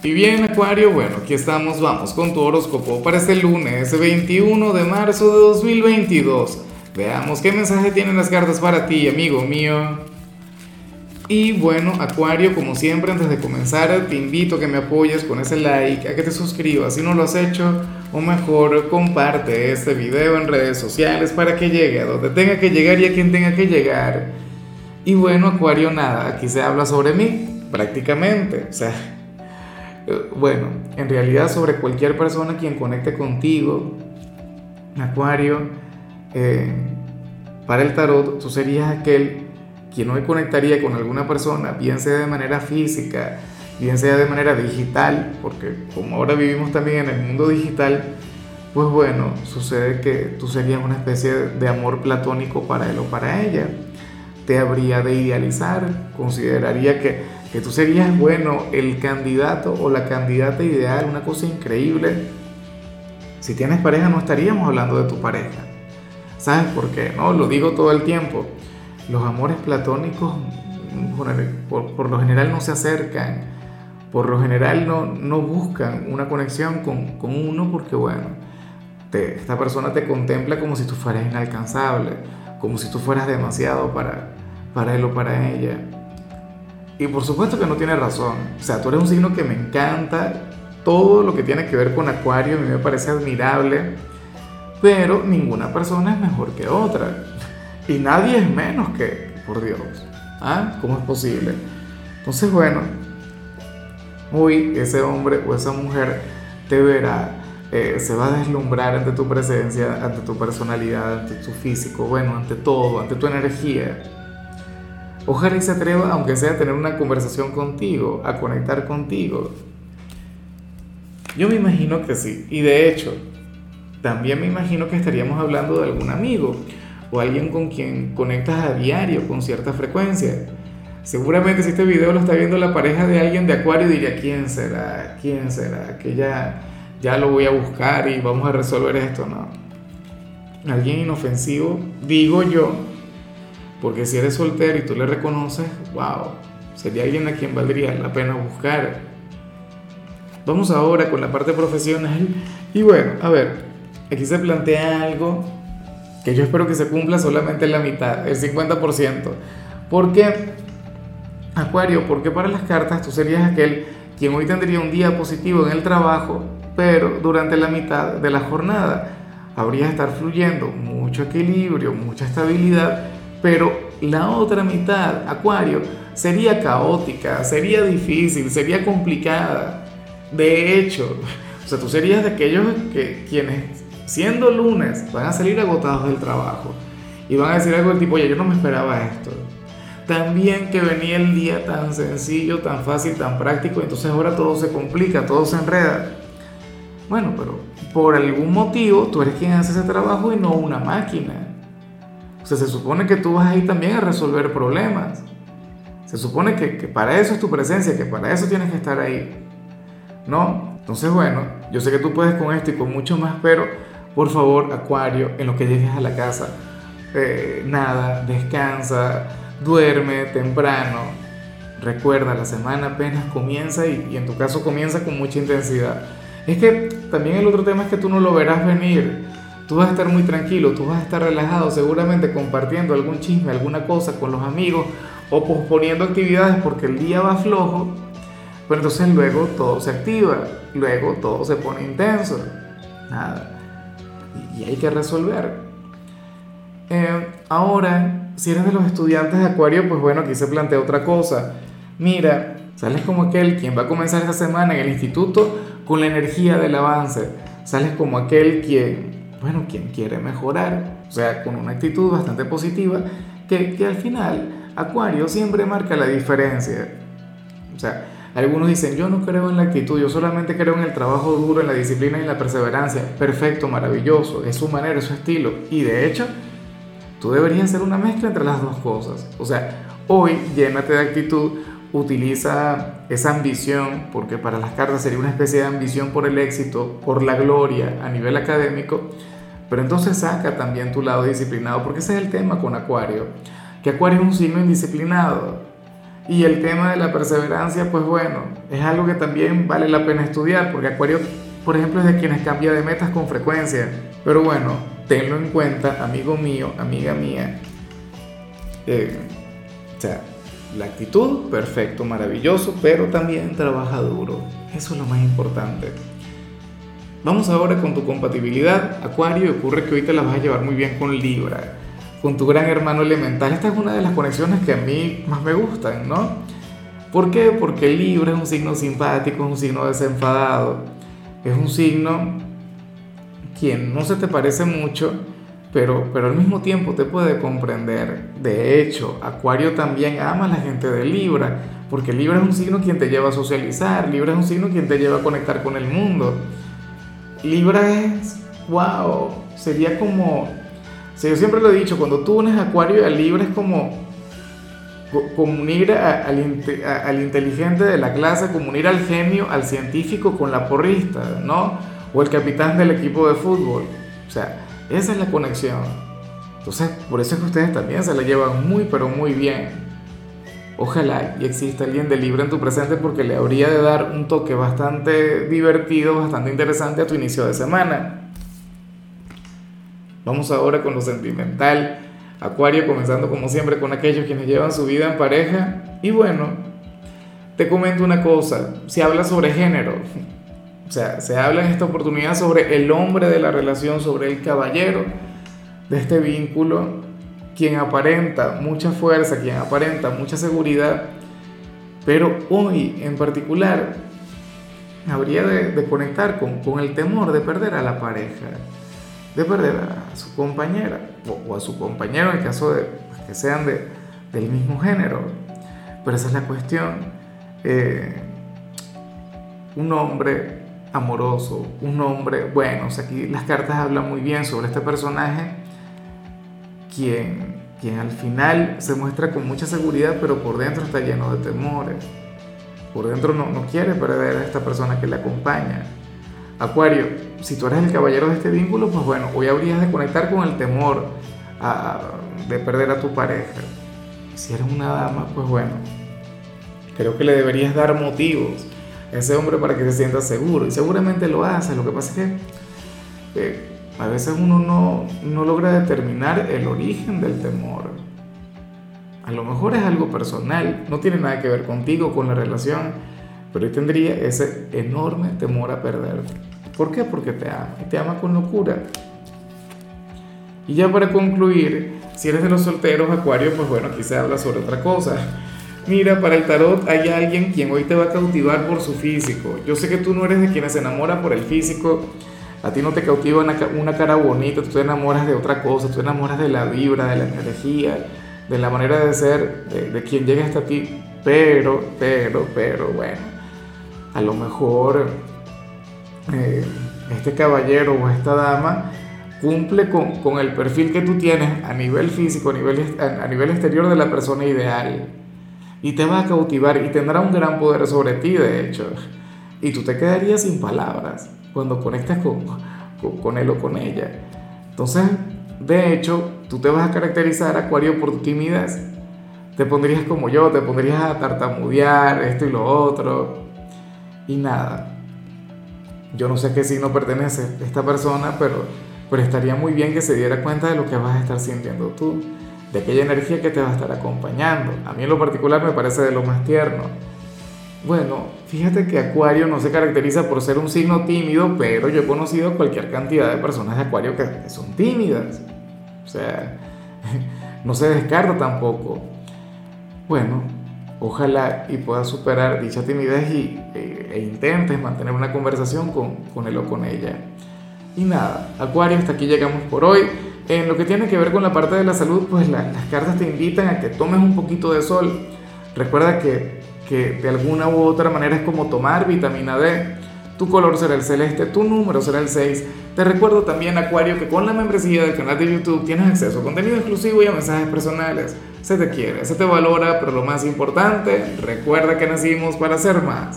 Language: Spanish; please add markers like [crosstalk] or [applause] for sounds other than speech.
Y bien, Acuario, bueno, aquí estamos, vamos con tu horóscopo para este lunes 21 de marzo de 2022. Veamos qué mensaje tienen las cartas para ti, amigo mío. Y bueno, Acuario, como siempre, antes de comenzar, te invito a que me apoyes con ese like, a que te suscribas si no lo has hecho, o mejor, comparte este video en redes sociales para que llegue a donde tenga que llegar y a quien tenga que llegar. Y bueno, Acuario, nada, aquí se habla sobre mí, prácticamente. O sea, bueno, en realidad sobre cualquier persona quien conecte contigo, Acuario, eh, para el tarot, tú serías aquel quien hoy conectaría con alguna persona, bien sea de manera física, bien sea de manera digital, porque como ahora vivimos también en el mundo digital, pues bueno, sucede que tú serías una especie de amor platónico para él o para ella. Te habría de idealizar, consideraría que que tú serías, bueno, el candidato o la candidata ideal, una cosa increíble. Si tienes pareja no estaríamos hablando de tu pareja. ¿Sabes por qué? No, lo digo todo el tiempo. Los amores platónicos por, lo general no se acercan, por lo general no, no buscan una conexión con, con uno porque, bueno, te, esta persona te contempla como si tú fueras inalcanzable, como si tú fueras demasiado para, para él o para ella. Y por supuesto que no tiene razón. O sea, tú eres un signo que me encanta. Todo lo que tiene que ver con Acuario a mí me parece admirable. Pero ninguna persona es mejor que otra. Y nadie es menos que, por Dios. ¿Ah? ¿Cómo es posible? Entonces, bueno, hoy ese hombre o esa mujer te verá, eh, se va a deslumbrar ante tu presencia, ante tu personalidad, ante tu físico, bueno, ante todo, ante tu energía. Ojalá y se atreva, aunque sea a tener una conversación contigo, a conectar contigo. Yo me imagino que sí. Y de hecho, también me imagino que estaríamos hablando de algún amigo o alguien con quien conectas a diario con cierta frecuencia. Seguramente si este video lo está viendo la pareja de alguien de Acuario diría, ¿quién será? ¿Quién será? Que ya, ya lo voy a buscar y vamos a resolver esto, ¿no? Alguien inofensivo, digo yo, porque si eres soltero y tú le reconoces, wow, sería alguien a quien valdría la pena buscar. Vamos ahora con la parte profesional. Y bueno, a ver, aquí se plantea algo que yo espero que se cumpla solamente en la mitad, el 50%. ¿Por qué? Acuario, porque para las cartas tú serías aquel quien hoy tendría un día positivo en el trabajo, pero durante la mitad de la jornada habría de estar fluyendo mucho equilibrio, mucha estabilidad pero la otra mitad, Acuario, sería caótica, sería difícil, sería complicada. De hecho, [laughs] o sea, tú serías de aquellos que quienes, siendo lunes, van a salir agotados del trabajo y van a decir algo del tipo, oye, yo no me esperaba esto. También que venía el día tan sencillo, tan fácil, tan práctico, entonces ahora todo se complica, todo se enreda. Bueno, pero por algún motivo tú eres quien hace ese trabajo y no una máquina. Sea, se supone que tú vas ahí también a resolver problemas. Se supone que, que, para eso es tu presencia, que para eso tienes que estar ahí. ¿No? Entonces, bueno, yo sé que tú puedes con esto y con mucho más, pero por favor, Acuario, en lo que llegues a la casa, eh, nada, descansa, duerme temprano. Recuerda, la semana apenas comienza y, y en tu caso comienza con mucha intensidad. Es que también el otro tema es que tú no lo verás venir Tú vas a estar muy tranquilo, tú vas a estar relajado, seguramente compartiendo algún chisme, alguna cosa con los amigos o posponiendo actividades porque el día va flojo. Pero entonces luego todo se activa, luego todo se pone intenso. Nada. Y, hay que resolver. Eh, ahora, si eres de los estudiantes de Acuario, pues bueno, aquí se plantea otra cosa. Mira, sales como aquel quien va a comenzar esta semana en el instituto con la energía del avance. Sales como aquel quien bueno, quien quiere mejorar, o sea, con una actitud bastante positiva, que, que al final Acuario siempre marca la diferencia. O sea, algunos dicen, yo no creo en la actitud, yo solamente creo en el trabajo duro, en la disciplina y en la perseverancia. Perfecto, maravilloso, es su manera, es su estilo. Y de hecho, tú deberías hacer una mezcla entre las dos cosas. O sea, hoy llénate de actitud, utiliza esa ambición, porque para las cartas sería una especie de ambición por el éxito, por la gloria a nivel académico, pero entonces saca también tu lado disciplinado, porque ese es el tema con Acuario, que Acuario es un signo indisciplinado, Y el tema de la perseverancia, pues bueno, es algo que también vale la pena estudiar, porque Acuario, por ejemplo, es de quienes cambia de metas con frecuencia. Pero bueno, tenlo en cuenta, amigo mío, amiga mía. Eh, la actitud, perfecto, maravilloso, pero también trabaja duro. Eso es lo más importante. Vamos ahora con tu compatibilidad, Acuario, ocurre que hoy te la vas a llevar muy bien con Libra, con tu gran hermano elemental. Esta es una de las conexiones que a mí más me gustan, ¿no? ¿Por qué? Porque Libra es un signo simpático, es un signo desenfadado, es un signo quien no se te parece mucho, pero, pero al mismo tiempo te puede comprender. De hecho, Acuario también ama a la gente de Libra, porque Libra es un signo quien te lleva a socializar, Libra es un signo quien te lleva a conectar con el mundo. Libra es, wow, sería como, yo siempre lo he dicho, cuando tú unes Acuario a Libra es como, como unir al, al inteligente de la clase, como unir al genio, al científico con la porrista, ¿no? O el capitán del equipo de fútbol. O sea, esa es la conexión. Entonces, por eso es que ustedes también se la llevan muy, pero muy bien. Ojalá y exista alguien de Libra en tu presente porque le habría de dar un toque bastante divertido, bastante interesante a tu inicio de semana. Vamos ahora con lo sentimental. Acuario comenzando como siempre con aquellos quienes llevan su vida en pareja. Y bueno, te comento una cosa, se habla sobre género. O sea, se habla en esta oportunidad sobre el hombre de la relación, sobre el caballero de este vínculo quien aparenta mucha fuerza, quien aparenta mucha seguridad, pero hoy en particular habría de, conectar con, el temor de perder a la pareja, de perder a su compañera o, a su compañero en el caso de pues, que sean de, del mismo género. Pero esa es la cuestión. Eh, un hombre amoroso, un hombre, bueno, o sea, aquí las cartas hablan muy bien sobre este personaje quien, quien al final se muestra con mucha seguridad, pero por dentro está lleno de temores. Por dentro no, no quiere perder a esta persona que le acompaña. Acuario, si tú eres el caballero de este vínculo, pues bueno, hoy habrías de conectar con el temor de perder a tu pareja. Si eres una dama, pues bueno, creo que le deberías dar motivos a ese hombre para que se sienta seguro. Y seguramente lo hace. Lo que pasa es que eh, a veces uno no, no logra determinar el origen del temor. A lo mejor es algo personal, no tiene nada que ver contigo, con la relación, pero él tendría ese enorme temor a perderte. ¿Por qué? Porque te ama, y te ama con locura. Y ya para concluir, si eres de los solteros, Acuario, pues bueno, aquí se habla sobre otra cosa. Mira, para el tarot hay alguien quien hoy te va a cautivar por su físico. Yo sé que tú no eres de quienes se enamora por el físico, a ti no te cautiva una, cara bonita, tú te enamoras de otra cosa, tú te enamoras de la vibra, de la energía, de la manera de ser, de, quien llega hasta ti. Pero, pero, pero, bueno, a lo mejor eh, este caballero o esta dama cumple con, el perfil que tú tienes a nivel físico, a nivel, a nivel exterior de la persona ideal. Y te va a cautivar y tendrá un gran poder sobre ti, de hecho. Y tú te quedarías sin palabras cuando conectas con, con, él o con ella. Entonces, de hecho, tú te vas a caracterizar, Acuario, por tu timidez. Te pondrías como yo, te pondrías a tartamudear, esto y lo otro. Y nada. Yo no sé a qué signo pertenece esta persona, pero, pero estaría muy bien que se diera cuenta de lo que vas a estar sintiendo tú, de aquella energía que te va a estar acompañando. A mí en lo particular me parece de lo más tierno bueno, fíjate que Acuario no se caracteriza por ser un signo tímido, pero yo he conocido cualquier cantidad de personas de Acuario que, son tímidas. O sea, [laughs] no se descarta tampoco. Bueno, ojalá y puedas superar dicha timidez y, e, e, intentes mantener una conversación con, con él o con ella. Y nada, Acuario, hasta aquí llegamos por hoy. En lo que tiene que ver con la parte de la salud, pues las cartas te invitan a que tomes un poquito de sol. Recuerda que que de alguna u otra manera es como tomar vitamina D. Tu color será el celeste, tu número será el 6. Te recuerdo también, Acuario, que con la membresía del canal de YouTube tienes acceso a contenido exclusivo y a mensajes personales. Se te quiere, se te valora, pero lo más importante, recuerda que nacimos para ser más.